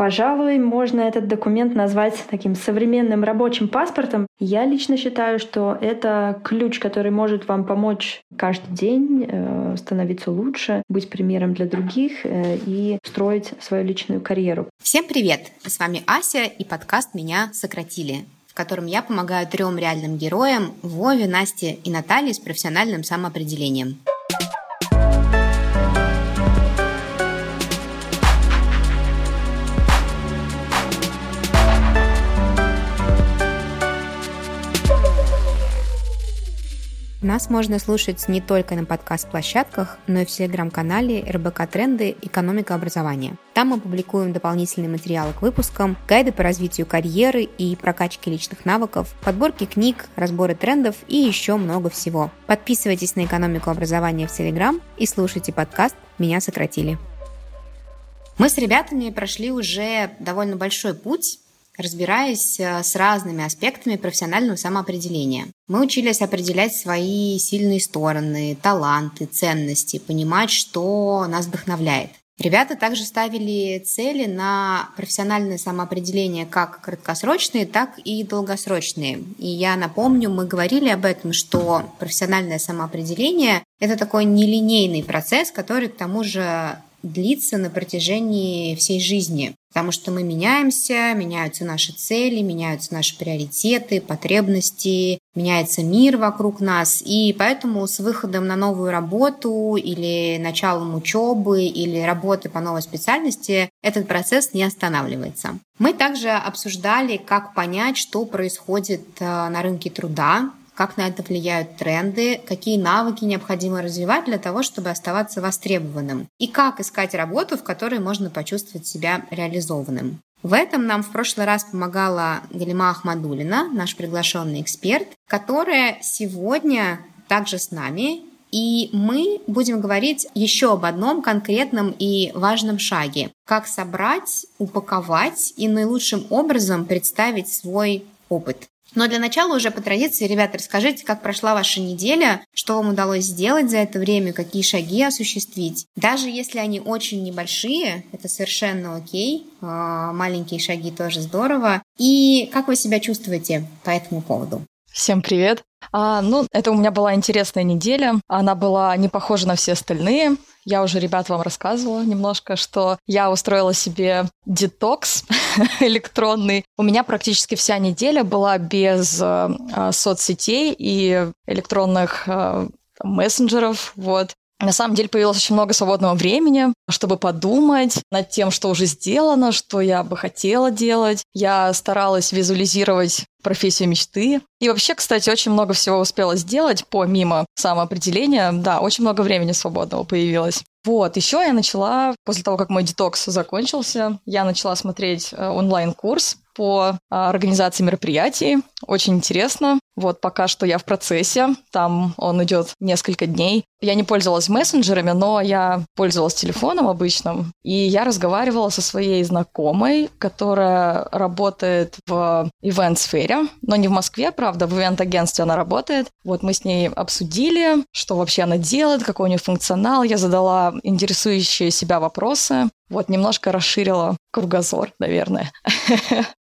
Пожалуй, можно этот документ назвать таким современным рабочим паспортом. Я лично считаю, что это ключ, который может вам помочь каждый день э, становиться лучше, быть примером для других э, и строить свою личную карьеру. Всем привет! С вами Ася и подкаст «Меня сократили» в котором я помогаю трем реальным героям Вове, Насте и Наталье с профессиональным самоопределением. Нас можно слушать не только на подкаст-площадках, но и в телеграм-канале РБК Тренды «Экономика образования». Там мы публикуем дополнительные материалы к выпускам, гайды по развитию карьеры и прокачке личных навыков, подборки книг, разборы трендов и еще много всего. Подписывайтесь на «Экономику образования» в Телеграм и слушайте подкаст «Меня сократили». Мы с ребятами прошли уже довольно большой путь разбираясь э, с разными аспектами профессионального самоопределения. Мы учились определять свои сильные стороны, таланты, ценности, понимать, что нас вдохновляет. Ребята также ставили цели на профессиональное самоопределение как краткосрочные, так и долгосрочные. И я напомню, мы говорили об этом, что профессиональное самоопределение – это такой нелинейный процесс, который к тому же длится на протяжении всей жизни. Потому что мы меняемся, меняются наши цели, меняются наши приоритеты, потребности, меняется мир вокруг нас. И поэтому с выходом на новую работу или началом учебы или работы по новой специальности этот процесс не останавливается. Мы также обсуждали, как понять, что происходит э, на рынке труда, как на это влияют тренды, какие навыки необходимо развивать для того, чтобы оставаться востребованным, и как искать работу, в которой можно почувствовать себя реализованным. В этом нам в прошлый раз помогала Галима Ахмадулина, наш приглашенный эксперт, которая сегодня также с нами и мы будем говорить еще об одном конкретном и важном шаге. Как собрать, упаковать и наилучшим образом представить свой опыт. Но для начала уже по традиции, ребята, расскажите, как прошла ваша неделя, что вам удалось сделать за это время, какие шаги осуществить. Даже если они очень небольшие, это совершенно окей, а, маленькие шаги тоже здорово. И как вы себя чувствуете по этому поводу? Всем привет! А, ну, это у меня была интересная неделя. Она была не похожа на все остальные. Я уже, ребят, вам рассказывала немножко, что я устроила себе детокс электронный. У меня практически вся неделя была без э, соцсетей и электронных э, мессенджеров, вот. На самом деле появилось очень много свободного времени, чтобы подумать над тем, что уже сделано, что я бы хотела делать. Я старалась визуализировать профессию мечты. И вообще, кстати, очень много всего успела сделать помимо самоопределения. Да, очень много времени свободного появилось. Вот, еще я начала, после того, как мой детокс закончился, я начала смотреть э, онлайн-курс по а, организации мероприятий. Очень интересно. Вот пока что я в процессе. Там он идет несколько дней. Я не пользовалась мессенджерами, но я пользовалась телефоном обычным. И я разговаривала со своей знакомой, которая работает в ивент-сфере, но не в Москве, правда, в ивент-агентстве она работает. Вот мы с ней обсудили, что вообще она делает, какой у нее функционал. Я задала интересующие себя вопросы. Вот, немножко расширила кругозор, наверное.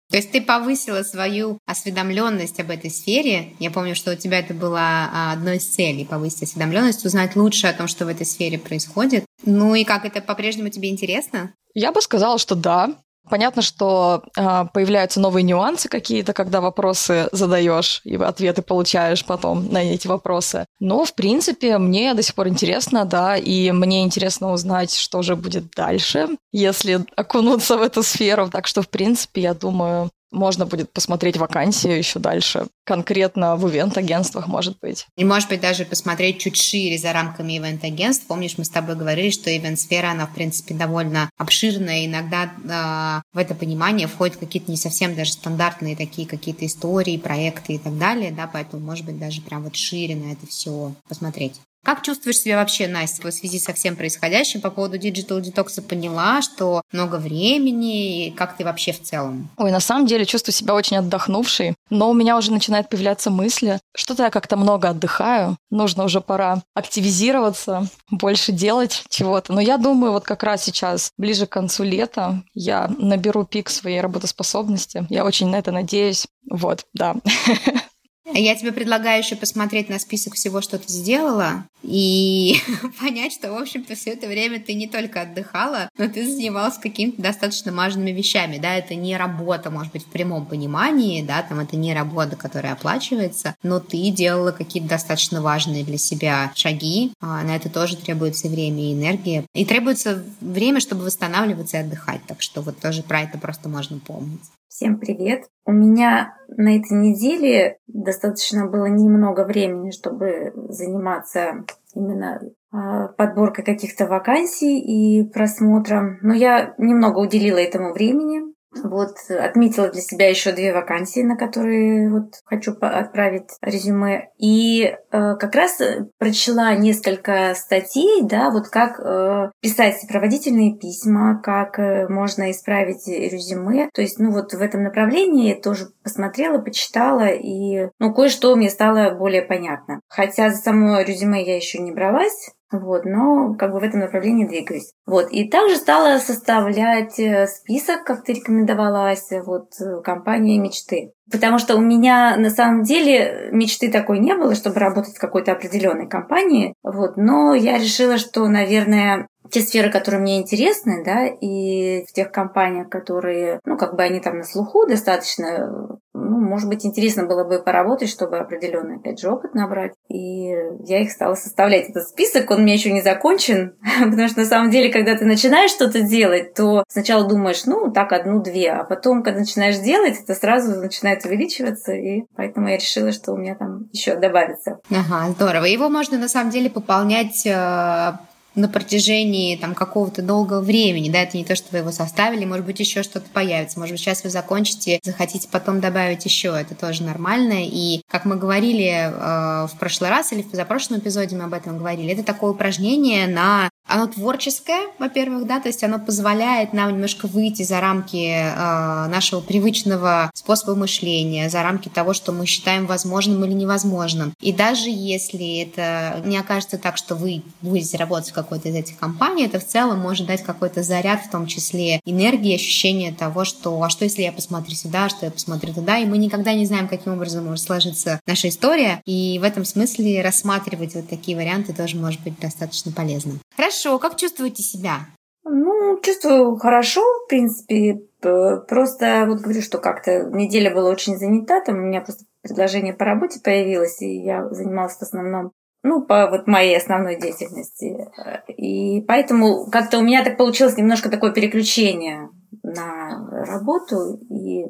То есть ты повысила свою осведомленность об этой сфере. Я помню, что у тебя это было а, одной из целей повысить осведомленность, узнать лучше о том, что в этой сфере происходит. Ну и как это по-прежнему тебе интересно? Я бы сказала, что да. Понятно, что э, появляются новые нюансы какие-то, когда вопросы задаешь и ответы получаешь потом на эти вопросы. Но, в принципе, мне до сих пор интересно, да, и мне интересно узнать, что же будет дальше, если окунуться в эту сферу. Так что, в принципе, я думаю, можно будет посмотреть вакансии еще дальше, конкретно в ивент-агентствах, может быть. И, может быть, даже посмотреть чуть шире за рамками ивент-агентств. Помнишь, мы с тобой говорили, что ивент-сфера, она, в принципе, довольно обширная, иногда э, в это понимание входят какие-то не совсем даже стандартные такие какие-то истории, проекты и так далее, да, поэтому, может быть, даже прям вот шире на это все посмотреть. Как чувствуешь себя вообще, Настя, в связи со всем происходящим по поводу Digital Detox? Поняла, что много времени, и как ты вообще в целом? Ой, на самом деле чувствую себя очень отдохнувшей, но у меня уже начинают появляться мысли, что-то я как-то много отдыхаю, нужно уже пора активизироваться, больше делать чего-то. Но я думаю, вот как раз сейчас, ближе к концу лета, я наберу пик своей работоспособности. Я очень на это надеюсь. Вот, да. Я тебе предлагаю еще посмотреть на список всего, что ты сделала, и понять, что, в общем-то, все это время ты не только отдыхала, но ты занималась какими-то достаточно важными вещами, да, это не работа, может быть, в прямом понимании, да, там это не работа, которая оплачивается, но ты делала какие-то достаточно важные для себя шаги, а на это тоже требуется время и энергия, и требуется время, чтобы восстанавливаться и отдыхать, так что вот тоже про это просто можно помнить. Всем привет! У меня на этой неделе достаточно было немного времени, чтобы заниматься именно а, подборкой каких-то вакансий и просмотром. Но я немного уделила этому времени. Вот отметила для себя еще две вакансии, на которые вот хочу отправить резюме. И э, как раз прочла несколько статей, да, вот как э, писать сопроводительные письма, как э, можно исправить резюме. То есть, ну вот в этом направлении тоже посмотрела, почитала, и ну кое-что мне стало более понятно. Хотя за само резюме я еще не бралась, вот, но как бы в этом направлении двигаюсь. Вот, и также стала составлять э, список, как ты рекомендовала, Ася, вот, э, компания мечты. Потому что у меня на самом деле мечты такой не было, чтобы работать в какой-то определенной компании. Вот, но я решила, что, наверное, те сферы, которые мне интересны, да, и в тех компаниях, которые, ну, как бы они там на слуху достаточно, ну, может быть, интересно было бы поработать, чтобы определенный, опять же, опыт набрать. И я их стала составлять. Этот список, он у меня еще не закончен, потому что на самом деле, когда ты начинаешь что-то делать, то сначала думаешь, ну, так, одну-две, а потом, когда начинаешь делать, это сразу начинает увеличиваться, и поэтому я решила, что у меня там еще добавится. Ага, здорово. Его можно на самом деле пополнять э, на протяжении там какого-то долгого времени, да, это не то, что вы его составили, может быть, еще что-то появится, может быть, сейчас вы закончите, захотите потом добавить еще, это тоже нормально, и как мы говорили э, в прошлый раз или в позапрошлом эпизоде мы об этом говорили, это такое упражнение на оно творческое, во-первых, да, то есть оно позволяет нам немножко выйти за рамки э, нашего привычного способа мышления, за рамки того, что мы считаем возможным или невозможным. И даже если это не окажется так, что вы будете работать в какой-то из этих компаний, это в целом может дать какой-то заряд, в том числе энергии, ощущение того, что а что если я посмотрю сюда, а что я посмотрю туда, и мы никогда не знаем, каким образом может сложиться наша история, и в этом смысле рассматривать вот такие варианты тоже может быть достаточно полезно. Хорошо, Хорошо, как чувствуете себя? Ну, чувствую хорошо, в принципе. Просто вот говорю, что как-то неделя была очень занята, там у меня просто предложение по работе появилось, и я занималась в основном ну, по вот моей основной деятельности. И поэтому как-то у меня так получилось немножко такое переключение на работу, и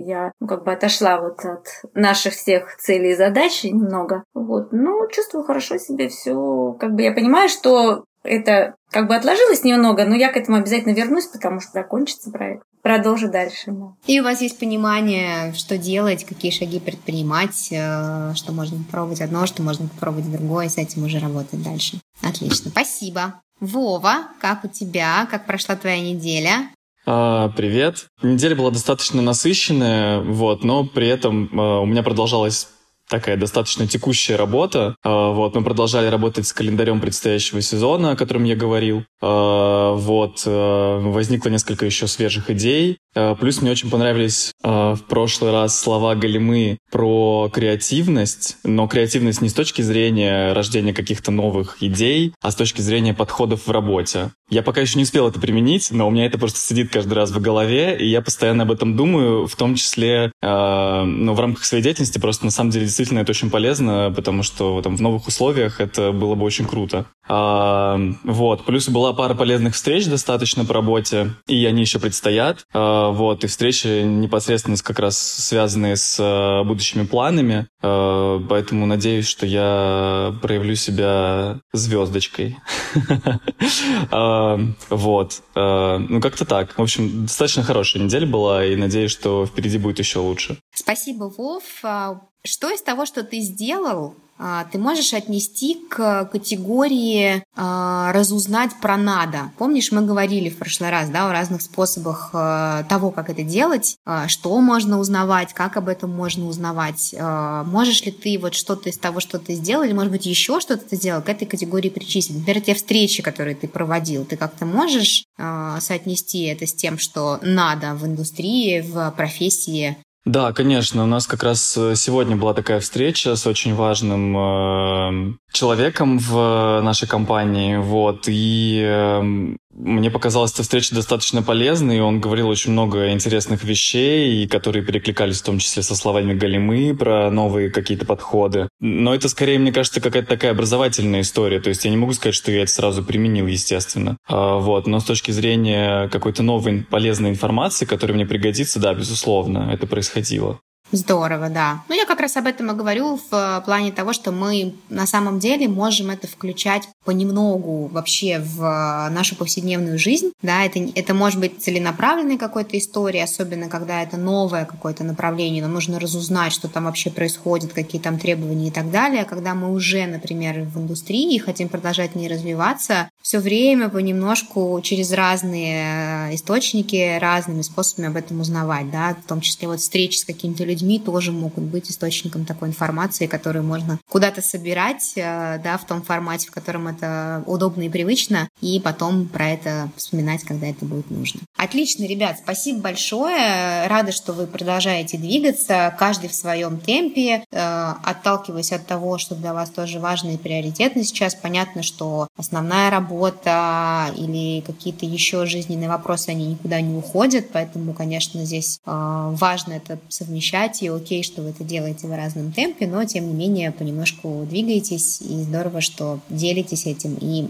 я ну, как бы отошла вот от наших всех целей и задач немного. Вот. Ну, чувствую хорошо себе все. Как бы я понимаю, что это как бы отложилось немного, но я к этому обязательно вернусь, потому что закончится проект. Продолжу дальше. Да. И у вас есть понимание, что делать, какие шаги предпринимать, э, что можно попробовать одно, что можно попробовать другое, с этим уже работать дальше. Отлично, спасибо. Вова, как у тебя? Как прошла твоя неделя? А, привет. Неделя была достаточно насыщенная, вот, но при этом а, у меня продолжалась такая достаточно текущая работа. А, вот, мы продолжали работать с календарем предстоящего сезона, о котором я говорил. А, вот, а, возникло несколько еще свежих идей. Плюс мне очень понравились в прошлый раз слова Галимы про креативность, но креативность не с точки зрения рождения каких-то новых идей, а с точки зрения подходов в работе. Я пока еще не успел это применить, но у меня это просто сидит каждый раз в голове, и я постоянно об этом думаю, в том числе э, ну, в рамках своей деятельности. Просто на самом деле действительно это очень полезно, потому что там, в новых условиях это было бы очень круто. А, вот. Плюс была пара полезных встреч достаточно по работе, и они еще предстоят. А, вот. И встречи непосредственно как раз связанные с а, будущими планами. А, поэтому надеюсь, что я проявлю себя звездочкой. Вот. Ну, как-то так. В общем, достаточно хорошая неделя была, и надеюсь, что впереди будет еще лучше. Спасибо, Вов. Что из того, что ты сделал, а, ты можешь отнести к категории а, разузнать про надо. Помнишь, мы говорили в прошлый раз да, о разных способах а, того, как это делать, что можно узнавать, как об этом можно узнавать. Можешь ли ты вот что-то из того, что ты сделал, или, может быть, еще что-то ты сделал, к этой категории причислить? Например, те встречи, которые ты проводил, ты как-то можешь соотнести это с тем, что надо в индустрии, в профессии да, конечно. У нас как раз э, сегодня была такая встреча с очень важным э, человеком в нашей компании. Вот, и э, мне показалась эта встреча достаточно полезной. Он говорил очень много интересных вещей, которые перекликались в том числе со словами Галимы про новые какие-то подходы. Но это скорее, мне кажется, какая-то такая образовательная история. То есть я не могу сказать, что я это сразу применил, естественно. А, вот. Но с точки зрения какой-то новой полезной информации, которая мне пригодится, да, безусловно, это происходило. Здорово, да. Ну, я как раз об этом и говорю в э, плане того, что мы на самом деле можем это включать понемногу вообще в э, нашу повседневную жизнь. Да, это, это может быть целенаправленной какой-то историей, особенно когда это новое какое-то направление, нам нужно разузнать, что там вообще происходит, какие там требования и так далее. Когда мы уже, например, в индустрии и хотим продолжать в ней развиваться, все время понемножку через разные э, источники, разными способами об этом узнавать, да, в том числе вот встречи с какими-то людьми тоже могут быть источником такой информации, которую можно куда-то собирать, э, да, в том формате, в котором это удобно и привычно, и потом про это вспоминать, когда это будет нужно. Отлично, ребят, спасибо большое. Рада, что вы продолжаете двигаться, каждый в своем темпе, э, отталкиваясь от того, что для вас тоже важно и приоритетно сейчас. Понятно, что основная работа или какие-то еще жизненные вопросы, они никуда не уходят, поэтому, конечно, здесь э, важно это совмещать, и окей, что вы это делаете в разном темпе, но, тем не менее, понемножку двигаетесь, и здорово, что делитесь этим и э,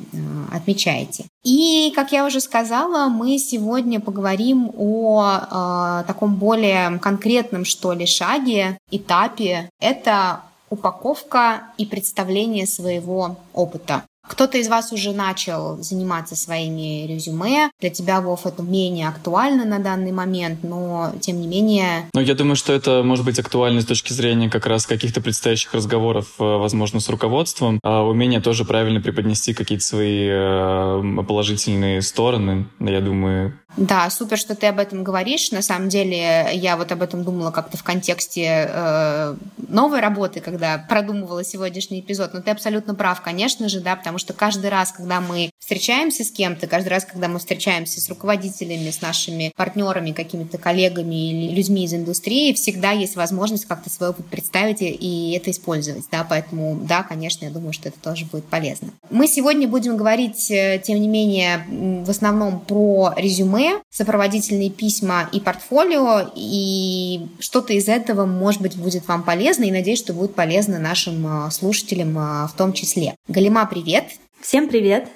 отмечаете. И, как я уже сказала, мы сегодня поговорим о э, таком более конкретном, что ли, шаге, этапе. Это упаковка и представление своего опыта. Кто-то из вас уже начал заниматься своими резюме. Для тебя, Вов, это менее актуально на данный момент, но тем не менее... Ну, я думаю, что это может быть актуально с точки зрения как раз каких-то предстоящих разговоров, э, возможно, с руководством. А умение тоже правильно преподнести какие-то свои э, положительные стороны, я думаю, да, супер, что ты об этом говоришь. На самом деле, я вот об этом думала как-то в контексте э, новой работы, когда продумывала сегодняшний эпизод. Но ты абсолютно прав, конечно же, да, потому что каждый раз, когда мы встречаемся с кем-то, каждый раз, когда мы встречаемся с руководителями, с нашими партнерами, какими-то коллегами или людьми из индустрии, всегда есть возможность как-то свой опыт представить и это использовать, да, поэтому, да, конечно, я думаю, что это тоже будет полезно. Мы сегодня будем говорить, э, тем не менее, в основном про резюме, сопроводительные письма и портфолио, и что-то из этого, может быть, будет вам полезно, и надеюсь, что будет полезно нашим а, слушателям а, в том числе. Галима, привет! Всем привет!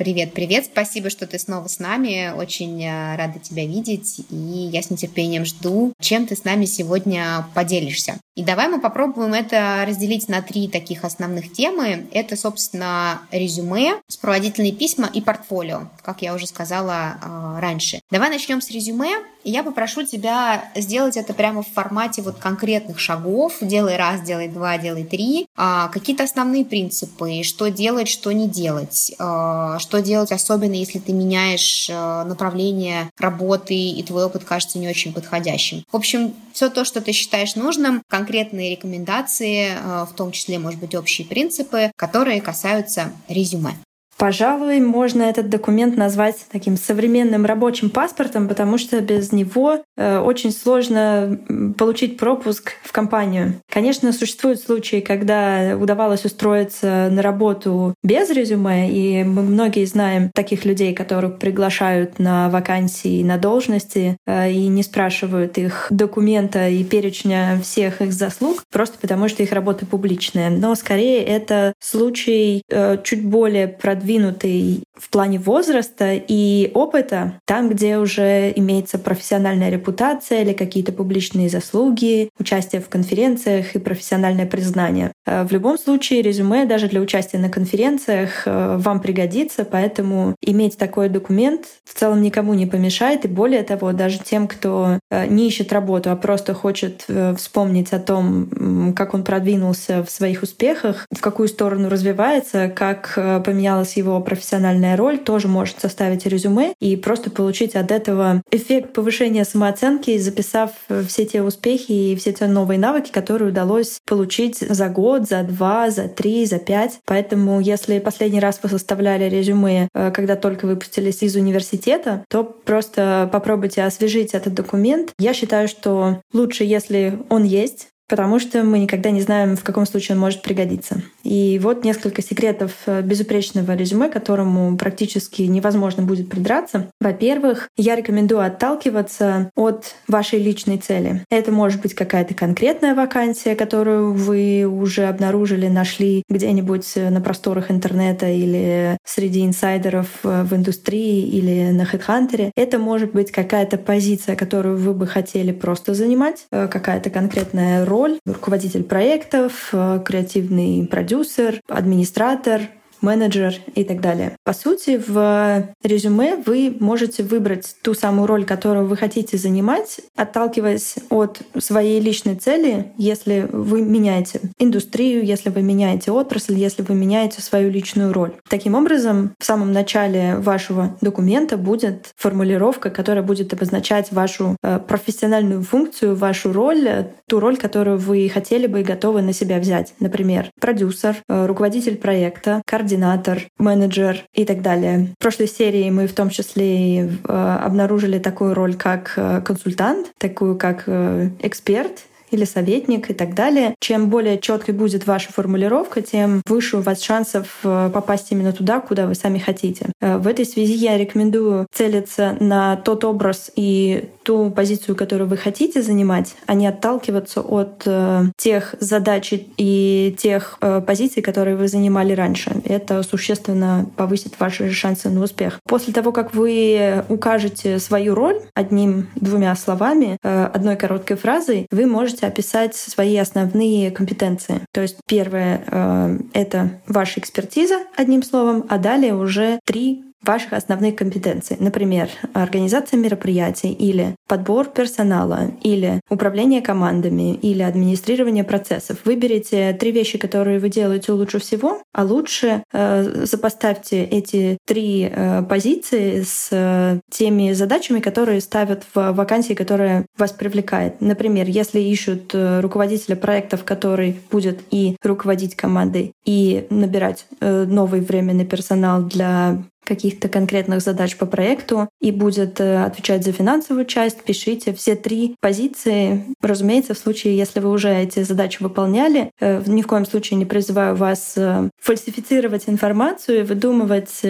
Привет, привет. Спасибо, что ты снова с нами. Очень а, рада тебя видеть. И я с нетерпением жду, чем ты с нами сегодня поделишься. И давай мы попробуем это разделить на три таких основных темы. Это, собственно, резюме, сопроводительные письма и портфолио, как я уже сказала э, раньше. Давай начнем с резюме. Я попрошу тебя сделать это прямо в формате вот конкретных шагов. Делай раз, делай два, делай три. А, какие-то основные принципы, что делать, что не делать. А, что делать, особенно если ты меняешь а, направление работы и твой опыт кажется не очень подходящим. В общем, все то, что ты считаешь нужным, конкретные рекомендации, а, в том числе, может быть, общие принципы, которые касаются резюме. Пожалуй, можно этот документ назвать таким современным рабочим паспортом, потому что без него э, очень сложно получить пропуск в компанию. Конечно, существуют случаи, когда удавалось устроиться на работу без резюме, и мы многие знаем таких людей, которых приглашают на вакансии, на должности э, и не спрашивают их документа и перечня всех их заслуг, просто потому что их работа публичная. Но скорее это случай э, чуть более продвинутый продвинутый в плане возраста и опыта, там, где уже имеется профессиональная репутация или какие-то публичные заслуги, участие в конференциях и профессиональное признание. Э, в любом случае, резюме даже для участия на конференциях э, вам пригодится, поэтому иметь такой документ в целом никому не помешает, и более того, даже тем, кто э, не ищет работу, а просто хочет вспомнить о том, как он продвинулся в своих успехах, в какую сторону развивается, как поменялась его профессиональная роль, тоже может составить резюме и просто получить от этого эффект повышения самооценки, записав все те успехи и все те новые навыки, которые удалось получить за год, за два, за три, за пять. Поэтому если последний раз вы составляли резюме, э, когда только выпустились из университета, то просто попробуйте освежить этот документ. Я считаю, что лучше, если он есть, потому что мы никогда не знаем, в каком случае он может пригодиться. И вот несколько секретов э, безупречного резюме, которому практически невозможно будет придраться. Во-первых, я рекомендую отталкиваться от вашей личной цели. Это может быть какая-то конкретная вакансия, которую вы уже обнаружили, нашли где-нибудь на просторах интернета или среди инсайдеров э, в индустрии или на HeadHunter. Это может быть какая-то позиция, которую вы бы хотели просто занимать, э, какая-то конкретная роль, роль, руководитель проектов, э, креативный продюсер, администратор, менеджер и так далее. По сути, в резюме вы можете выбрать ту самую роль, которую вы хотите занимать, отталкиваясь от своей личной цели, если вы меняете индустрию, если вы меняете отрасль, если вы меняете свою личную роль. Таким образом, в самом начале вашего документа будет формулировка, которая будет обозначать вашу э, профессиональную функцию, вашу роль, ту роль, которую вы хотели бы и готовы на себя взять. Например, продюсер, э, руководитель проекта, координатор координатор, менеджер и так далее. В прошлой серии мы в том числе э, обнаружили такую роль, как э, консультант, такую как э, эксперт или советник и так далее. Чем более четкой будет ваша формулировка, тем выше у вас шансов попасть именно туда, куда вы сами хотите. В этой связи я рекомендую целиться на тот образ и ту позицию, которую вы хотите занимать, а не отталкиваться от э, тех задач и тех э, позиций, которые вы занимали раньше. Это существенно повысит ваши шансы на успех. После того, как вы укажете свою роль одним-двумя словами, э, одной короткой фразой, вы можете описать свои основные компетенции. То есть первое э, — это ваша экспертиза, одним словом, а далее уже три ваших основных компетенций. Например, организация мероприятий или подбор персонала, или управление командами, или администрирование процессов. Выберите три вещи, которые вы делаете лучше всего, а лучше э, сопоставьте эти три э, позиции с э, теми задачами, которые ставят в вакансии, которая вас привлекает. Например, если ищут э, руководителя проектов, который будет и руководить командой, и набирать э, новый временный персонал для каких-то конкретных задач по проекту и будет э, отвечать за финансовую часть, пишите все три позиции. Разумеется, в случае, если вы уже эти задачи выполняли, э, ни в коем случае не призываю вас э, фальсифицировать информацию и выдумывать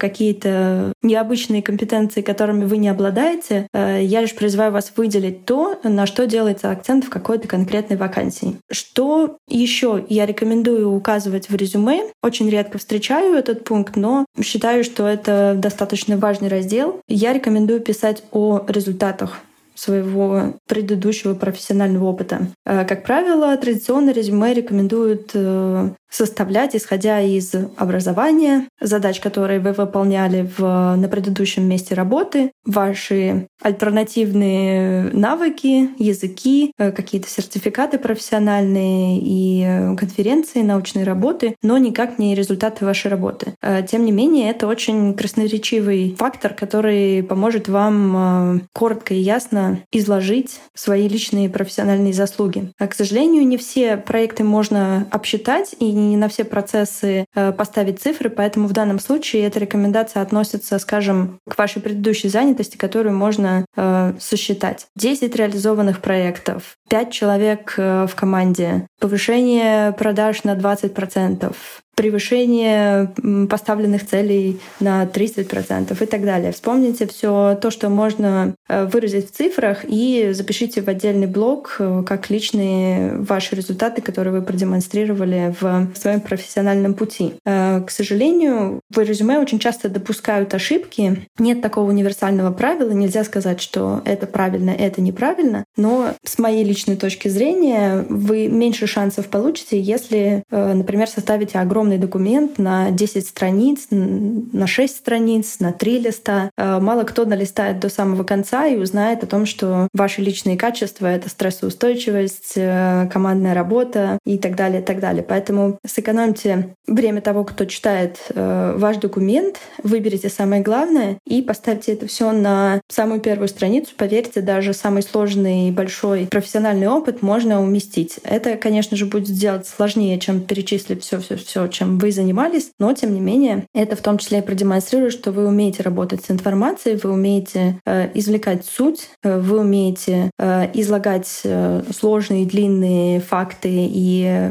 какие-то необычные компетенции, которыми вы не обладаете. Я лишь призываю вас выделить то, на что делается акцент в какой-то конкретной вакансии. Что еще я рекомендую указывать в резюме? Очень редко встречаю этот пункт, но считаю, что это достаточно важный раздел. Я рекомендую писать о результатах своего предыдущего профессионального опыта. Э, как правило, традиционно резюме рекомендуют э, составлять, исходя из образования, задач, которые вы выполняли в, на предыдущем месте работы, ваши альтернативные навыки, языки, э, какие-то сертификаты профессиональные и конференции, научные работы, но никак не результаты вашей работы. Тем не менее, это очень красноречивый фактор, который поможет вам коротко и ясно изложить свои личные профессиональные заслуги. К сожалению, не все проекты можно обсчитать и не на все процессы э, поставить цифры, поэтому в данном случае эта рекомендация относится, скажем, к вашей предыдущей занятости, которую можно э, сосчитать. 10 реализованных проектов, 5 человек э, в команде, повышение продаж на 20%, превышение поставленных целей на 30% и так далее. Вспомните все то, что можно э, выразить в цифрах и запишите в отдельный блок э, как личные ваши результаты, которые вы продемонстрировали в своем профессиональном пути. Э, к сожалению, в резюме очень часто допускают ошибки. Нет такого универсального правила. Нельзя сказать, что это правильно, это неправильно. Но с моей личной точки зрения вы меньше шансов получите, если, например, составите огромный документ на 10 страниц, на 6 страниц, на 3 листа. Мало кто налистает до самого конца и узнает о том, что ваши личные качества — это стрессоустойчивость, э, командная работа и так далее, и так далее. Поэтому сэкономьте время того, кто читает э, ваш документ, выберите самое главное и поставьте это все на самую первую страницу. Поверьте, даже самый сложный и большой профессиональный опыт можно уместить. Это, конечно же, будет сделать сложнее, чем перечислить все, все, все, чем вы занимались, но тем не менее это в том числе продемонстрирует, что вы умеете работать с информацией, вы умеете э, извлекать суть, э, вы умеете э, излагать э, сложные, длинные факты и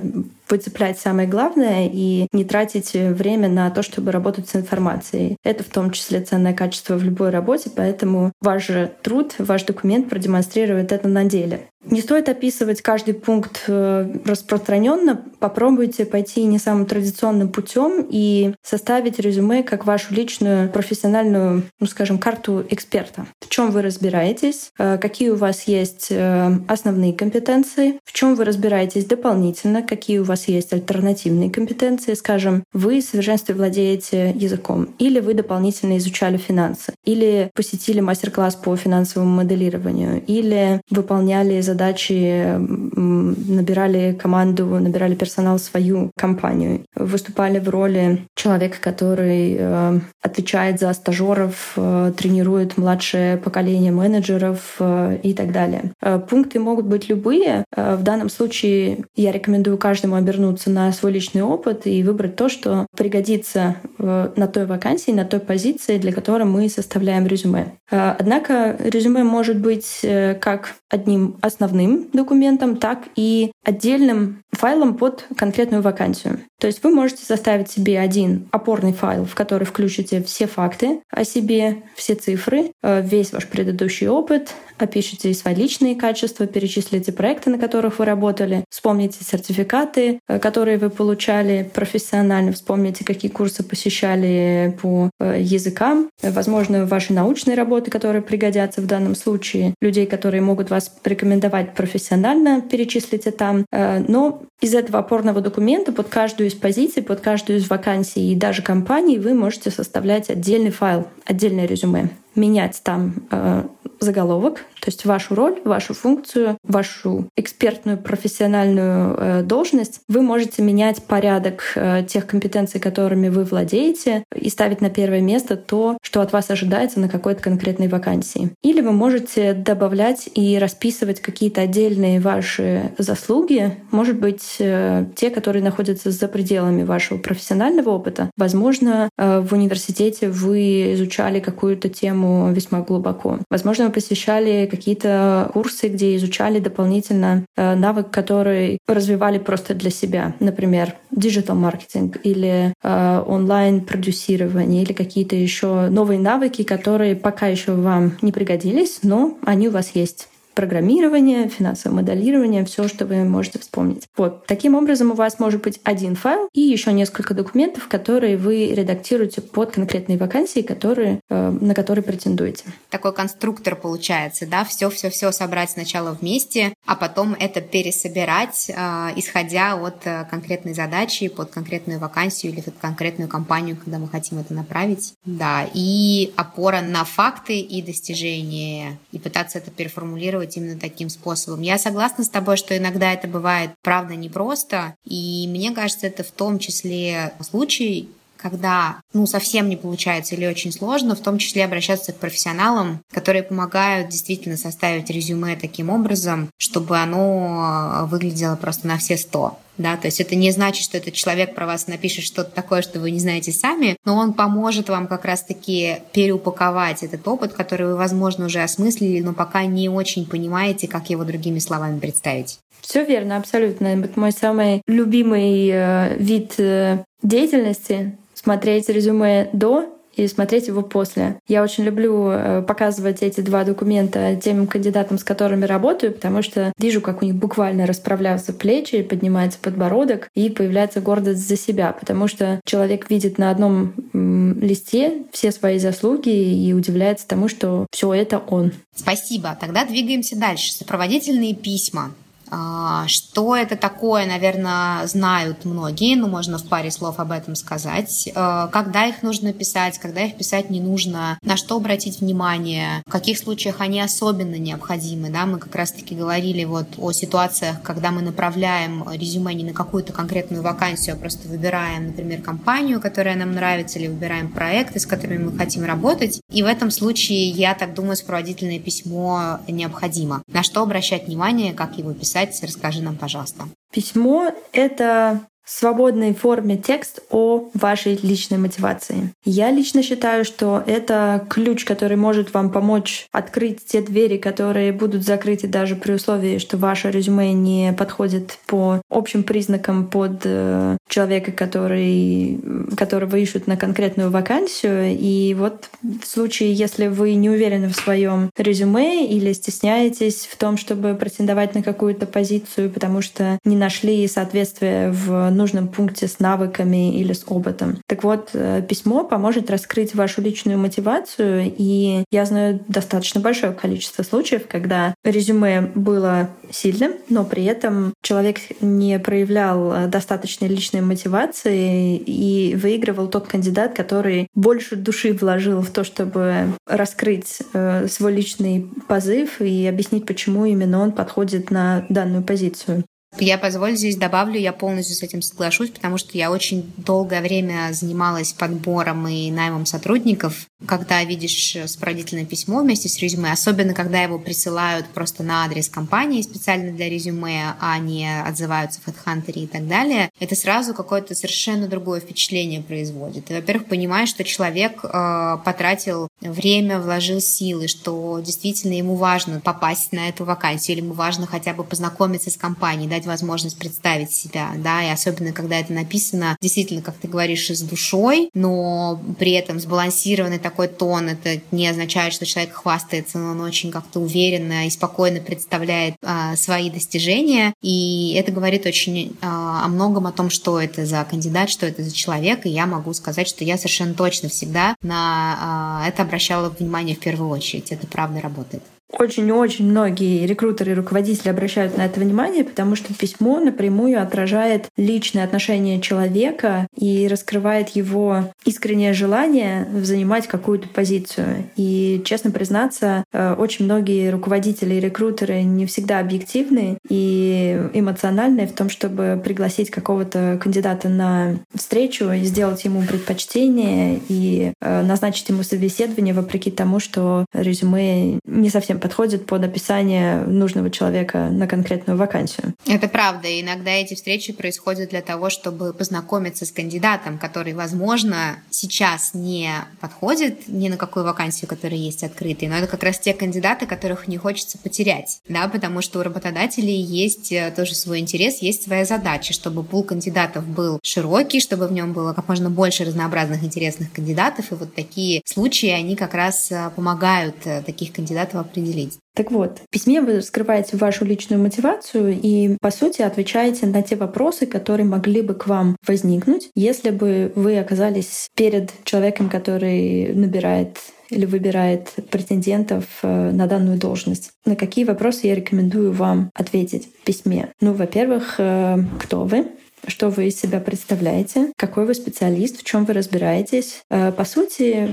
выцеплять самое главное и не тратить время на то, чтобы работать с информацией. Это в том числе ценное качество в любой работе, поэтому ваш труд, ваш документ продемонстрирует это на деле. Не стоит описывать каждый пункт э, распространенно. Попробуйте пойти не самым традиционным путем и составить резюме как вашу личную профессиональную, ну скажем, карту эксперта. В чем вы разбираетесь, э, какие у вас есть э, основные компетенции, в чем вы разбираетесь дополнительно, какие у вас есть альтернативные компетенции. Скажем, вы в совершенстве владеете языком, или вы дополнительно изучали финансы, или посетили мастер-класс по финансовому моделированию, или выполняли задачи задачи, набирали команду, набирали персонал в свою компанию, выступали в роли человека, который э, отвечает за стажеров, э, тренирует младшее поколение менеджеров э, и так далее. Пункты могут быть любые. В данном случае я рекомендую каждому обернуться на свой личный опыт и выбрать то, что пригодится на той вакансии, на той позиции, для которой мы составляем резюме. Однако резюме может быть как одним основным документом, так и отдельным файлом под конкретную вакансию. То есть вы можете составить себе один опорный файл, в который включите все факты о себе, все цифры, э, весь ваш предыдущий опыт, опишите свои личные качества, перечислите проекты, на которых вы работали, вспомните сертификаты, э, которые вы получали профессионально, вспомните, какие курсы посещали по э, языкам, возможно, ваши научные работы, которые пригодятся в данном случае, людей, которые могут вас рекомендовать профессионально, перечислите там. Но из этого опорного документа под каждую из позиций, под каждую из вакансий и даже компаний вы можете составлять отдельный файл, отдельное резюме менять там э, заголовок, то есть вашу роль, вашу функцию, вашу экспертную профессиональную э, должность, вы можете менять порядок э, тех компетенций, которыми вы владеете, и ставить на первое место то, что от вас ожидается на какой-то конкретной вакансии. Или вы можете добавлять и расписывать какие-то отдельные ваши заслуги, может быть, э, те, которые находятся за пределами вашего профессионального опыта. Возможно, э, в университете вы изучали какую-то тему тему весьма глубоко. Возможно, мы посещали какие-то курсы, где изучали дополнительно э, навык, который развивали просто для себя. Например, digital маркетинг или э, онлайн продюсирование или какие-то еще новые навыки, которые пока еще вам не пригодились, но они у вас есть программирование, финансовое моделирование, все, что вы можете вспомнить. Вот. Таким образом, у вас может быть один файл и еще несколько документов, которые вы редактируете под конкретные вакансии, которые, э, на которые претендуете. Такой конструктор получается, да, все-все-все собрать сначала вместе, а потом это пересобирать, э, исходя от э, конкретной задачи, под конкретную вакансию или под конкретную компанию, когда мы хотим это направить. Да, и опора на факты и достижения, и пытаться это переформулировать делать именно таким способом. Я согласна с тобой, что иногда это бывает, правда, непросто, и мне кажется, это в том числе случай, когда ну, совсем не получается или очень сложно, в том числе обращаться к профессионалам, которые помогают действительно составить резюме таким образом, чтобы оно выглядело просто на все сто да, то есть это не значит, что этот человек про вас напишет что-то такое, что вы не знаете сами, но он поможет вам как раз-таки переупаковать этот опыт, который вы, возможно, уже осмыслили, но пока не очень понимаете, как его другими словами представить. Все верно, абсолютно. Это мой самый любимый э, вид э, деятельности смотреть резюме до и смотреть его после. Я очень люблю э, показывать эти два документа тем кандидатам, с которыми работаю, потому что вижу, как у них буквально расправляются плечи, поднимается подбородок и появляется гордость за себя, потому что человек видит на одном листе все свои заслуги и удивляется тому, что все это он. Спасибо. Тогда двигаемся дальше. Сопроводительные письма. А, что это такое, наверное, знают многие, но можно в паре слов об этом сказать. А, когда их нужно писать, когда их писать не нужно, на что обратить внимание, в каких случаях они особенно необходимы. Да? Мы как раз-таки говорили вот о ситуациях, когда мы направляем резюме не на какую-то конкретную вакансию, а просто выбираем, например, компанию, которая нам нравится, или выбираем проекты, с которыми мы хотим работать. И в этом случае, я так думаю, сопроводительное письмо необходимо. На что обращать внимание, как его писать, написать? Расскажи нам, пожалуйста. Письмо — это свободной форме текст о вашей личной мотивации. Я лично считаю, что это ключ, который может вам помочь открыть те двери, которые будут закрыты даже при условии, что ваше резюме не подходит по общим признакам под э, человека, который, которого ищут на конкретную вакансию. И вот в случае, если вы не уверены в своем резюме или стесняетесь в том, чтобы претендовать на какую-то позицию, потому что не нашли соответствие в нужном пункте с навыками или с опытом. Так вот, э, письмо поможет раскрыть вашу личную мотивацию, и я знаю достаточно большое количество случаев, когда резюме было сильным, но при этом человек не проявлял э, достаточной личной мотивации и выигрывал тот кандидат, который больше души вложил в то, чтобы раскрыть э, свой личный позыв и объяснить, почему именно он подходит на данную позицию. Я позволю здесь добавлю, я полностью с этим соглашусь, потому что я очень долгое время занималась подбором и наймом сотрудников. Когда видишь сопроводительное письмо вместе с резюме, особенно когда его присылают просто на адрес компании специально для резюме, а не отзываются в HeadHunter и так далее, это сразу какое-то совершенно другое впечатление производит. Ты, во-первых, понимаешь, что человек э, потратил время, вложил силы, что действительно ему важно попасть на эту вакансию, или ему важно хотя бы познакомиться с компанией, дать возможность представить себя, да, и особенно, когда это написано действительно, как ты говоришь, с душой, но при этом сбалансированный такой тон, это не означает, что человек хвастается, но он очень как-то уверенно и спокойно представляет а, свои достижения, и это говорит очень а, о многом о том, что это за кандидат, что это за человек, и я могу сказать, что я совершенно точно всегда на а, это обращала внимание в первую очередь, это правда работает. Очень-очень многие рекрутеры и руководители обращают на это внимание, потому что письмо напрямую отражает личное отношение человека и раскрывает его искреннее желание занимать какую-то позицию. И, честно признаться, э, очень многие руководители и рекрутеры не всегда объективны и эмоциональны в том, чтобы пригласить какого-то кандидата на встречу и сделать ему предпочтение и э, назначить ему собеседование вопреки тому, что резюме не совсем подходит под описание нужного человека на конкретную вакансию. Это правда. Иногда эти встречи происходят для того, чтобы познакомиться с кандидатом, который, возможно, сейчас не подходит ни на какую вакансию, которая есть открытой, но это как раз те кандидаты, которых не хочется потерять, да, потому что у работодателей есть э, тоже свой интерес, есть своя задача, чтобы пул кандидатов был широкий, чтобы в нем было как можно больше разнообразных интересных кандидатов, и вот такие случаи, они как раз э, помогают э, таких кандидатов определить определить. Так вот, в письме вы раскрываете вашу личную мотивацию и, по сути, отвечаете на те вопросы, которые могли бы к вам возникнуть, если бы вы оказались перед человеком, который набирает или выбирает претендентов э, на данную должность. На какие вопросы я рекомендую вам ответить в письме? Ну, во-первых, э, кто вы? что вы из себя представляете, какой вы специалист, в чем вы разбираетесь. Э, по сути,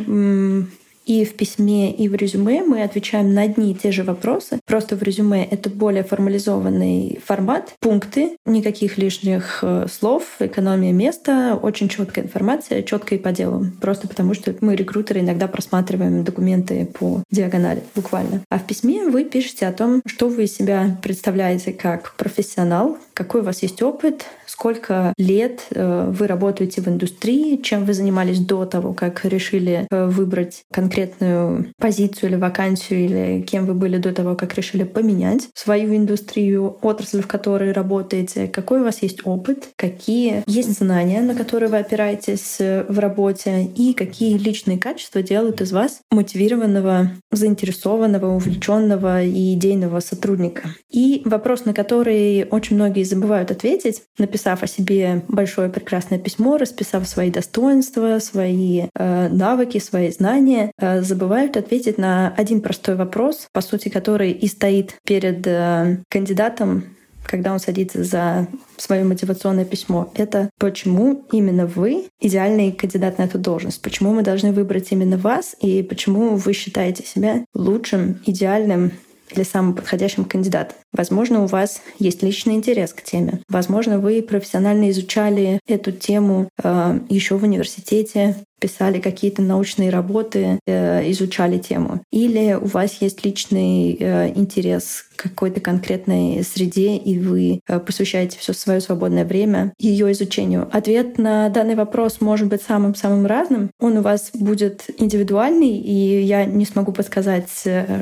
и в письме, и в резюме мы отвечаем на одни и те же вопросы. Просто в резюме это более формализованный формат, пункты, никаких лишних э, слов, экономия места, очень четкая информация, четко и по делу. Просто потому, что мы, рекрутеры, иногда просматриваем документы по диагонали, буквально. А в письме вы пишете о том, что вы себя представляете как профессионал, какой у вас есть опыт, сколько лет э, вы работаете в индустрии, чем вы занимались до того, как решили э, выбрать конкретную позицию или вакансию, или кем вы были до того, как решили поменять свою индустрию, отрасль, в которой работаете, какой у вас есть опыт, какие есть знания, на которые вы опираетесь э, в работе, и какие личные качества делают из вас мотивированного, заинтересованного, увлеченного и идейного сотрудника. И вопрос, на который очень многие забывают ответить, написав о себе большое прекрасное письмо, расписав свои достоинства, свои э, навыки, свои знания, э, забывают ответить на один простой вопрос, по сути, который и стоит перед э, кандидатом когда он садится за свое мотивационное письмо, это почему именно вы идеальный кандидат на эту должность, почему мы должны выбрать именно вас? И почему вы считаете себя лучшим, идеальным или самым подходящим кандидатом. Возможно, у вас есть личный интерес к теме. Возможно, вы профессионально изучали эту тему э, еще в университете, писали какие-то научные работы, э, изучали тему. Или у вас есть личный э, интерес к какой-то конкретной среде, и вы э, посвящаете все свое свободное время ее изучению. Ответ на данный вопрос может быть самым-самым разным. Он у вас будет индивидуальный, и я не смогу подсказать,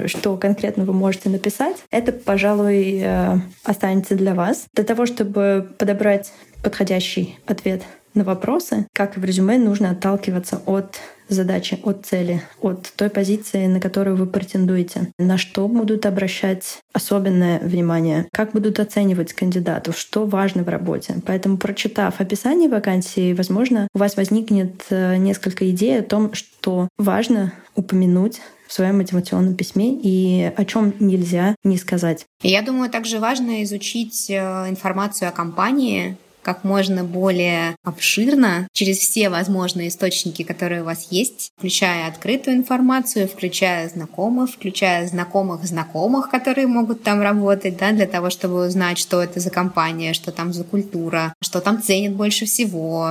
что конкретно вы можете написать. Это, пожалуй, останется для вас. Для того, чтобы подобрать подходящий ответ на вопросы, как и в резюме, нужно отталкиваться от задачи, от цели, от той позиции, на которую вы претендуете. На что будут обращать особенное внимание, как будут оценивать кандидатов, что важно в работе. Поэтому, прочитав описание вакансии, возможно, у вас возникнет э, несколько идей о том, что важно упомянуть в своем мотивационном письме и о чем нельзя не сказать. Я думаю, также важно изучить э, информацию о компании, как можно более обширно через все возможные источники, которые у вас есть, включая открытую информацию, включая знакомых, включая знакомых знакомых, которые могут там работать, да, для того, чтобы узнать, что это за компания, что там за культура, что там ценят больше всего,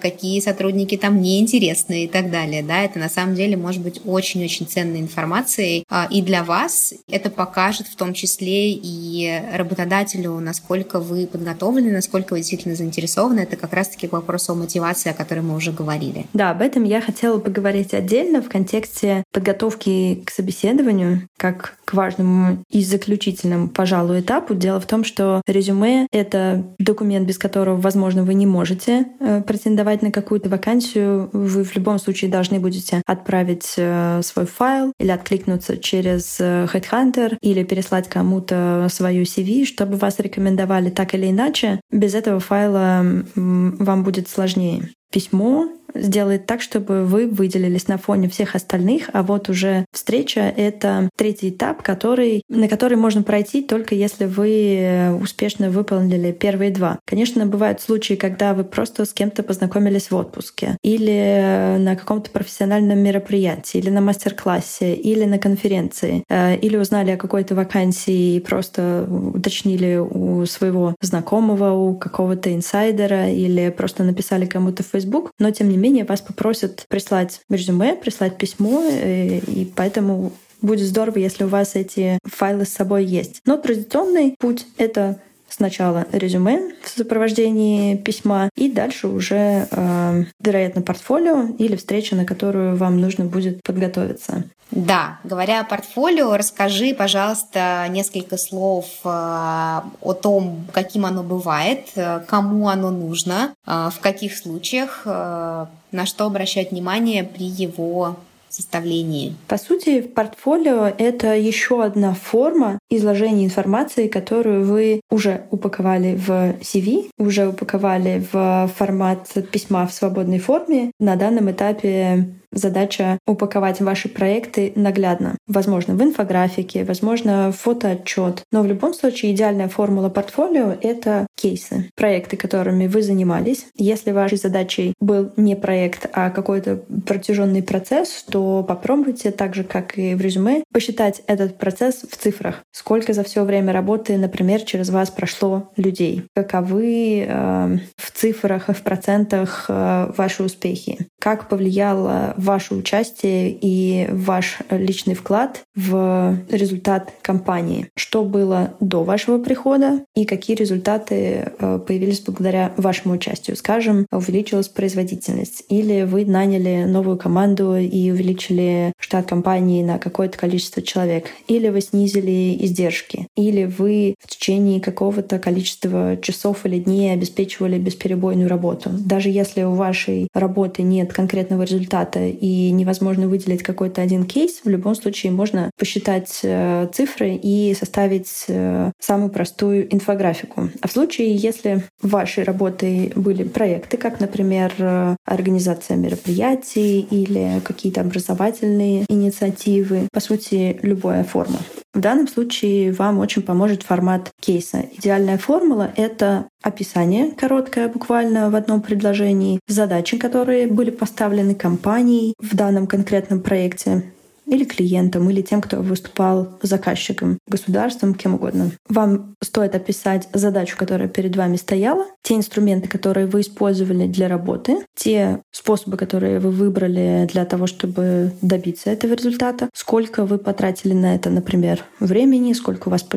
какие сотрудники там неинтересные и так далее. Да, это на самом деле может быть очень-очень ценной информацией. А, и для вас это покажет в том числе и работодателю, насколько вы подготовлены, насколько вы действительно действительно заинтересованы, это как раз-таки к вопросу о мотивации, о которой мы уже говорили. Да, об этом я хотела поговорить отдельно в контексте подготовки к собеседованию, как к важному и заключительному, пожалуй, этапу. Дело в том, что резюме — это документ, без которого, возможно, вы не можете э, претендовать на какую-то вакансию. Вы в любом случае должны будете отправить э, свой файл или откликнуться через э, Headhunter или переслать кому-то свою CV, чтобы вас рекомендовали так или иначе. Без этого файла файла вам будет сложнее. Письмо сделает так, чтобы вы выделились на фоне всех остальных, а вот уже встреча — это третий этап, который, на который можно пройти только если вы успешно выполнили первые два. Конечно, бывают случаи, когда вы просто с кем-то познакомились в отпуске или на каком-то профессиональном мероприятии, или на мастер-классе, или на конференции, э, или узнали о какой-то вакансии и просто уточнили у своего знакомого, у какого-то инсайдера, или просто написали кому-то в Facebook, но тем не менее вас попросят прислать резюме, прислать письмо, э, и поэтому будет здорово, если у вас эти файлы с собой есть. Но традиционный путь — это сначала резюме в сопровождении письма, и дальше уже, э, вероятно, портфолио или встреча, на которую вам нужно будет подготовиться. Да, говоря о портфолио, расскажи, пожалуйста, несколько слов э, о том, каким оно бывает, э, кому оно нужно, э, в каких случаях, на что обращать внимание при его составлении? По сути, портфолио — это еще одна форма изложения информации, которую вы уже упаковали в CV, уже упаковали в формат письма в свободной форме. На данном этапе задача упаковать ваши проекты наглядно. Возможно, в инфографике, возможно, фотоотчет. Но в любом случае идеальная формула портфолио — это кейсы, проекты, которыми вы занимались. Если вашей задачей был не проект, а какой-то протяженный процесс, то попробуйте, так же, как и в резюме, посчитать этот процесс в цифрах. Сколько за все время работы, например, через вас прошло людей? Каковы э, в цифрах, в процентах э, ваши успехи? Как повлияло ваше участие и ваш личный вклад в результат компании. Что было до вашего прихода и какие результаты э, появились благодаря вашему участию. Скажем, увеличилась производительность или вы наняли новую команду и увеличили штат компании на какое-то количество человек, или вы снизили издержки, или вы в течение какого-то количества часов или дней обеспечивали бесперебойную работу. Даже если у вашей работы нет конкретного результата и невозможно выделить какой-то один кейс, в любом случае можно посчитать э, цифры и составить э, самую простую инфографику. А в случае, если вашей работой были проекты, как, например, э, организация мероприятий или какие-то образовательные инициативы, по сути, любая форма. В данном случае вам очень поможет формат кейса. Идеальная формула — это описание короткое, буквально в одном предложении, задачи, которые были поставлены компанией в данном конкретном проекте, или клиентам, или тем, кто выступал заказчиком, государством, кем угодно. Вам стоит описать задачу, которая перед вами стояла, те инструменты, которые вы использовали для работы, те способы, которые вы выбрали для того, чтобы добиться этого результата, сколько вы потратили на это, например, времени, сколько у вас в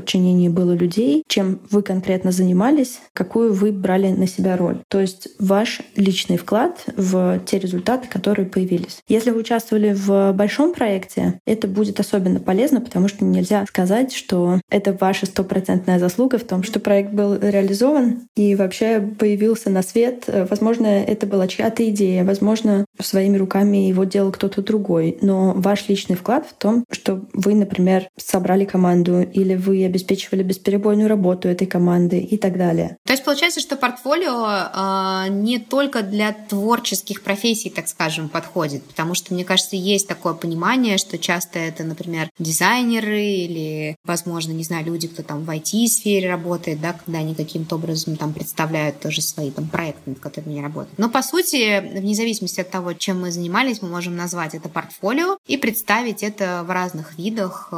было людей, чем вы конкретно занимались, какую вы брали на себя роль. То есть ваш личный вклад в те результаты, которые появились. Если вы участвовали в большом проекте, развития. Это будет особенно полезно, потому что нельзя сказать, что это ваша стопроцентная заслуга в том, что проект был реализован и вообще появился на свет. Возможно, это была чья-то идея, возможно, своими руками его делал кто-то другой. Но ваш личный вклад в том, что вы, например, собрали команду или вы обеспечивали бесперебойную работу этой команды и так далее. То есть получается, что портфолио э, не только для творческих профессий, так скажем, подходит, потому что, мне кажется, есть такое понимание, что что часто это, например, дизайнеры или, возможно, не знаю, люди, кто там в IT-сфере работает, да, когда они каким-то образом там представляют тоже свои там проекты, над которыми они работают. Но, по сути, вне зависимости от того, чем мы занимались, мы можем назвать это портфолио и представить это в разных видах, э,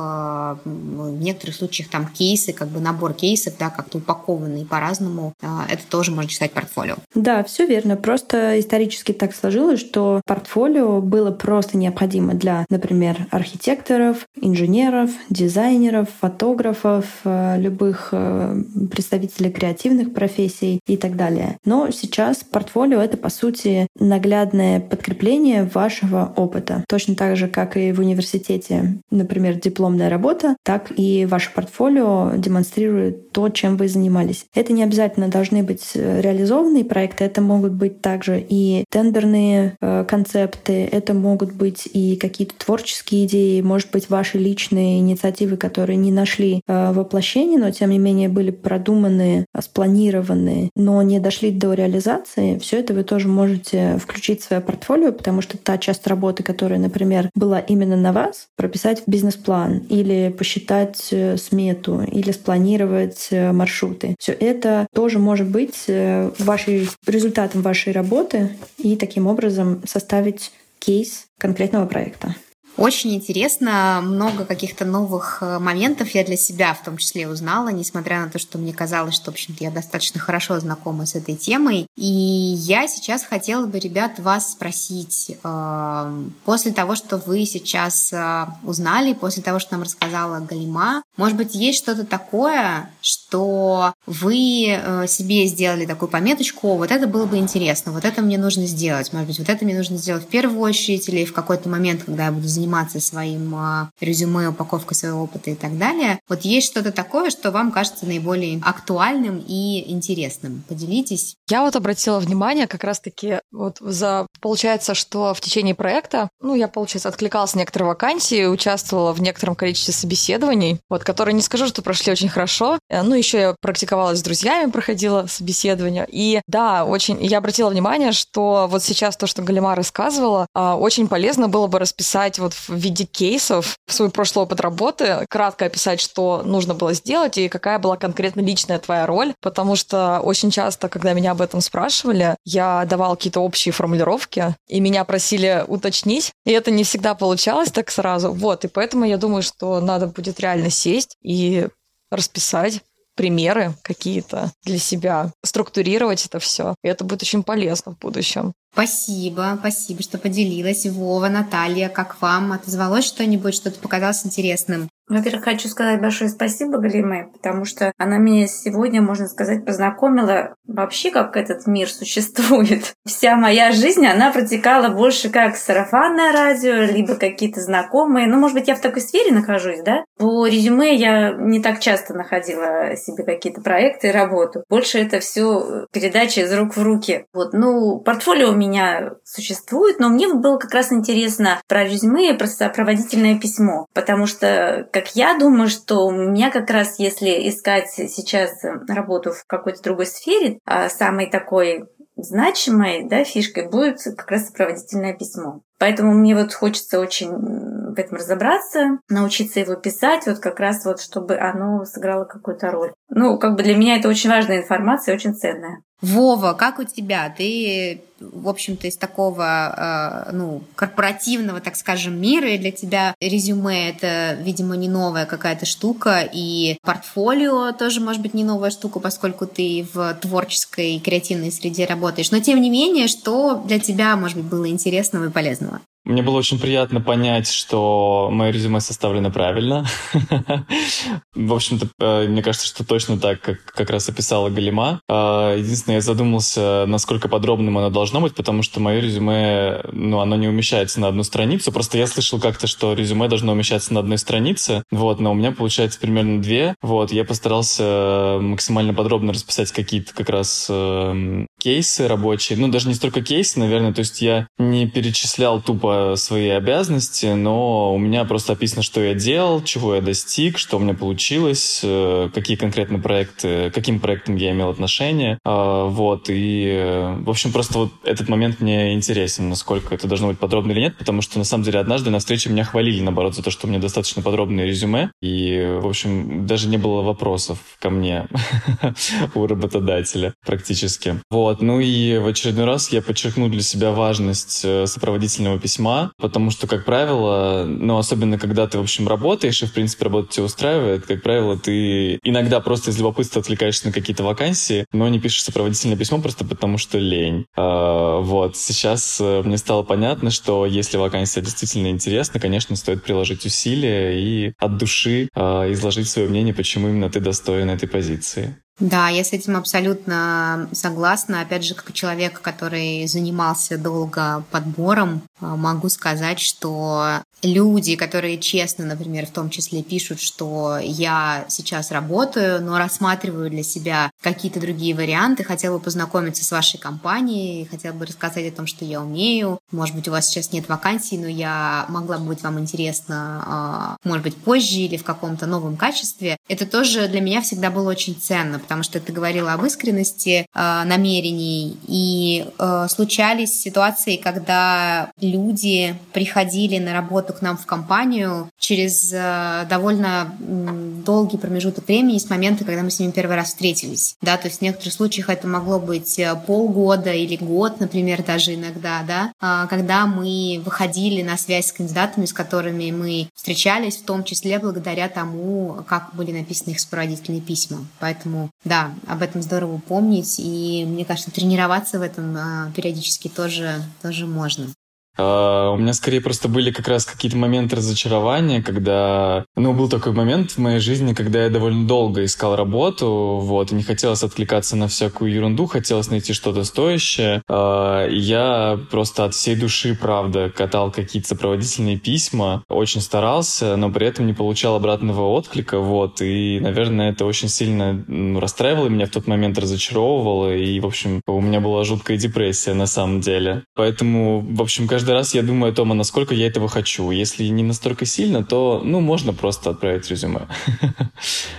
в некоторых случаях там кейсы, как бы набор кейсов, да, как-то упакованные по-разному, э, это тоже можно считать портфолио. Да, все верно. Просто исторически так сложилось, что портфолио было просто необходимо для, например, архитекторов, инженеров, дизайнеров, фотографов, э, любых э, представителей креативных профессий и так далее. Но сейчас портфолио — это, по сути, наглядное подкрепление вашего опыта. Точно так же, как и в университете, например, дипломная работа, так и ваше портфолио демонстрирует то, чем вы занимались. Это не обязательно должны быть э, реализованные проекты, это могут быть также и тендерные концепты, это могут быть и какие-то творческие творческие идеи, может быть, ваши личные инициативы, которые не нашли э, воплощения, но тем не менее были продуманы, э, спланированы, но не дошли до реализации, все это вы тоже можете включить в свое портфолио, потому что та часть работы, которая, например, была именно на вас, прописать в бизнес-план или посчитать э, смету или спланировать маршруты. Все это тоже может быть вашей, результатом вашей работы и таким образом составить кейс конкретного проекта. Очень интересно, много каких-то новых э, моментов я для себя в том числе узнала, несмотря на то, что мне казалось, что, в общем-то, я достаточно хорошо знакома с этой темой. И я сейчас хотела бы, ребят, вас спросить, э, после того, что вы сейчас э, узнали, после того, что нам рассказала Галима, может быть, есть что-то такое, что вы себе сделали такую пометочку, вот это было бы интересно, вот это мне нужно сделать, может быть, вот это мне нужно сделать в первую очередь или в какой-то момент, когда я буду заниматься заниматься своим а, резюме, упаковкой своего опыта и так далее. Вот есть что-то такое, что вам кажется наиболее актуальным и интересным? Поделитесь. Я вот обратила внимание как раз-таки вот за... Получается, что в течение проекта, ну, я, получается, откликалась на некоторые вакансии, участвовала в некотором количестве собеседований, вот, которые не скажу, что прошли очень хорошо. Э, ну, еще я практиковалась с друзьями, проходила собеседование. И да, очень я обратила внимание, что вот сейчас то, что Галима рассказывала, а, очень полезно было бы расписать вот в виде кейсов свой прошлый опыт работы, кратко описать, что нужно было сделать и какая была конкретно личная твоя роль, потому что очень часто, когда меня об этом спрашивали, я давала какие-то общие формулировки, и меня просили уточнить, и это не всегда получалось так сразу. Вот, и поэтому я думаю, что надо будет реально сесть и расписать примеры какие-то для себя, структурировать это все. И это будет очень полезно в будущем. Спасибо, спасибо, что поделилась. Вова, Наталья, как вам? Отозвалось что-нибудь, что-то показалось интересным? Во-первых, хочу сказать большое спасибо Галиме, потому что она меня сегодня, можно сказать, познакомила вообще, как этот мир существует. Вся моя жизнь, она протекала больше как сарафанное радио, либо какие-то знакомые. Ну, может быть, я в такой сфере нахожусь, да? По резюме я не так часто находила себе какие-то проекты и работу. Больше это все передача из рук в руки. Вот, ну, портфолио у меня существует, но мне было как раз интересно про резюме и про сопроводительное письмо, потому что как я думаю, что у меня как раз, если искать сейчас работу в какой-то другой сфере, а самой такой значимой да, фишкой будет как раз сопроводительное письмо. Поэтому мне вот хочется очень в этом разобраться, научиться его писать, вот как раз вот, чтобы оно сыграло какую-то роль. Ну, как бы для меня это очень важная информация, очень ценная. Вова, как у тебя? Ты, в общем-то, из такого, э, ну, корпоративного, так скажем, мира, и для тебя резюме — это, видимо, не новая какая-то штука, и портфолио тоже, может быть, не новая штука, поскольку ты в творческой, креативной среде работаешь. Но, тем не менее, что для тебя, может быть, было интересного и полезного? lot. Мне было очень приятно понять, что мое резюме составлено правильно. В общем-то, э, мне кажется, что точно так, как как раз описала Галима. А, единственное, я задумался, насколько подробным оно должно быть, потому что мое резюме, ну, оно не умещается на одну страницу. Просто я слышал как-то, что резюме должно умещаться на одной странице, вот, но у меня получается примерно две. Вот, я постарался максимально подробно расписать какие-то как раз э, кейсы рабочие. Ну, даже не столько кейсы, наверное, то есть я не перечислял тупо свои обязанности, но у меня просто описано, что я делал, чего я достиг, что у меня получилось, э, какие конкретно проекты, каким проектом я имел отношение. А, вот, и, в общем, просто вот этот момент мне интересен, насколько это должно быть подробно или нет, потому что, на самом деле, однажды на встрече меня хвалили, наоборот, за то, что у меня достаточно подробное резюме, и, в общем, даже не было вопросов ко мне у работодателя практически. Вот, ну и в очередной раз я подчеркну для себя важность э, сопроводительного письма письма, потому что, как правило, ну, особенно когда ты, в общем, работаешь, и, в принципе, работа тебя устраивает, как правило, ты иногда просто из любопытства отвлекаешься на какие-то вакансии, но не пишешь сопроводительное письмо просто потому, что лень. А, вот. Сейчас э, мне стало понятно, что если вакансия действительно интересна, конечно, стоит приложить усилия и от души а, изложить свое мнение, почему именно ты достоин этой позиции. Да, я с этим абсолютно согласна. Опять же, как человек, который занимался долго подбором, э, могу сказать, что люди, которые честно, например, в том числе пишут, что я сейчас работаю, но рассматриваю для себя какие-то другие варианты, хотела бы познакомиться с вашей компанией, хотела бы рассказать о том, что я умею. Может быть, у вас сейчас нет вакансий, но я могла бы быть вам интересна, а, может быть, позже или в каком-то новом качестве. Это тоже для меня всегда было очень ценно, потому что ты говорила об искренности э, намерений, и э, случались ситуации, когда люди приходили на работу к нам в компанию через довольно долгий промежуток времени с момента, когда мы с ними первый раз встретились, да, то есть в некоторых случаях это могло быть э, полгода или год, например, даже иногда, да, когда мы выходили на связь с кандидатами, с которыми мы встречались, в том числе благодаря тому, как были написаны их сопроводительные письма. Поэтому да, об этом здорово помнить, и мне кажется, тренироваться в этом а, периодически тоже, тоже можно. Uh, у меня скорее просто были как раз какие-то моменты разочарования, когда... Ну, был такой момент в моей жизни, когда я довольно долго искал работу, вот, и не хотелось откликаться на всякую ерунду, хотелось найти что-то стоящее. И я просто от всей души, правда, катал какие-то сопроводительные письма, очень старался, но при этом не получал обратного отклика, вот, и, наверное, это очень сильно расстраивало меня в тот момент, разочаровывало, и, в общем, у меня была жуткая депрессия на самом деле. Поэтому, в общем, каждый каждый раз я думаю о том, а насколько я этого хочу. Если не настолько сильно, то, ну, можно просто отправить резюме.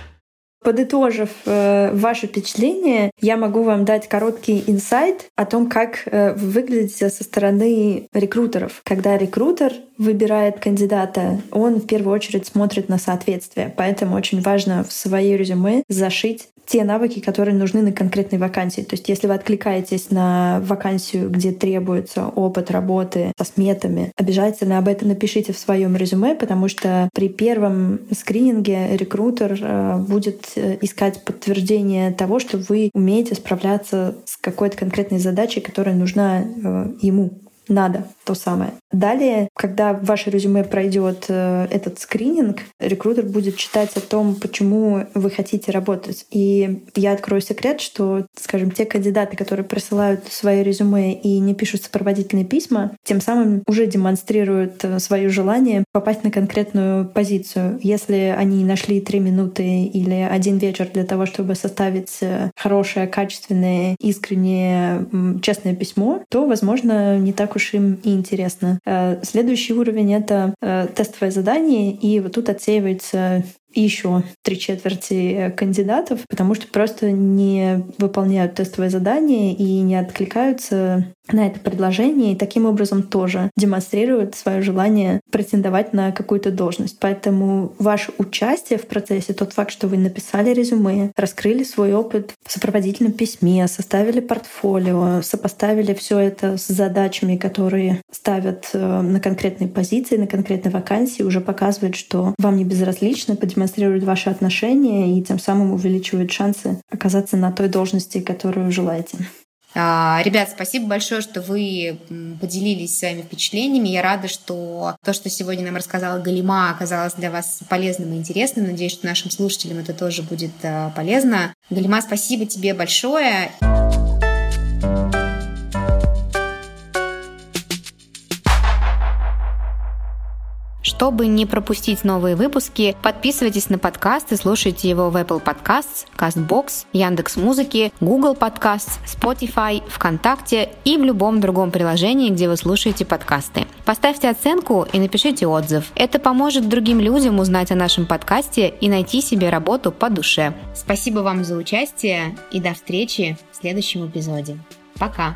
Подытожив э, ваше впечатление, я могу вам дать короткий инсайт о том, как э, выглядит со стороны рекрутеров. Когда рекрутер выбирает кандидата, он в первую очередь смотрит на соответствие. Поэтому очень важно в свое резюме зашить те навыки, которые нужны на конкретной вакансии. То есть если вы откликаетесь на вакансию, где требуется опыт работы со сметами, обязательно об этом напишите в своем резюме, потому что при первом скрининге рекрутер э, будет э, искать подтверждение того, что вы умеете справляться с какой-то конкретной задачей, которая нужна э, ему надо то самое. Далее, когда ваше резюме пройдет э, этот скрининг, рекрутер будет читать о том, почему вы хотите работать. И я открою секрет, что, скажем, те кандидаты, которые присылают свои резюме и не пишут сопроводительные письма, тем самым уже демонстрируют э, свое желание попасть на конкретную позицию. Если они нашли три минуты или один вечер для того, чтобы составить э, хорошее, качественное, искреннее, честное письмо, то, возможно, не так уж им и интересно. Э, следующий уровень — это э, тестовое задание, и вот тут отсеивается еще три четверти кандидатов, потому что просто не выполняют тестовое задание и не откликаются на это предложение, и таким образом тоже демонстрируют свое желание претендовать на какую-то должность. Поэтому ваше участие в процессе, тот факт, что вы написали резюме, раскрыли свой опыт в сопроводительном письме, составили портфолио, сопоставили все это с задачами, которые ставят э, на конкретные позиции, на конкретной вакансии, уже показывает, что вам не безразлично, подемонстрировать демонстрирует ваши отношения и тем самым увеличивает шансы оказаться на той должности, которую желаете. А, ребят, спасибо большое, что вы поделились своими впечатлениями. Я рада, что то, что сегодня нам рассказала Галима, оказалось для вас полезным и интересным. Надеюсь, что нашим слушателям это тоже будет а, полезно. Галима, спасибо тебе большое. Чтобы не пропустить новые выпуски, подписывайтесь на подкаст и слушайте его в Apple Podcasts, CastBox, Яндекс.Музыки, Google Podcasts, Spotify, ВКонтакте и в любом другом приложении, где вы слушаете подкасты. Поставьте оценку и напишите отзыв. Это поможет другим людям узнать о нашем подкасте и найти себе работу по душе. Спасибо вам за участие и до встречи в следующем эпизоде. Пока!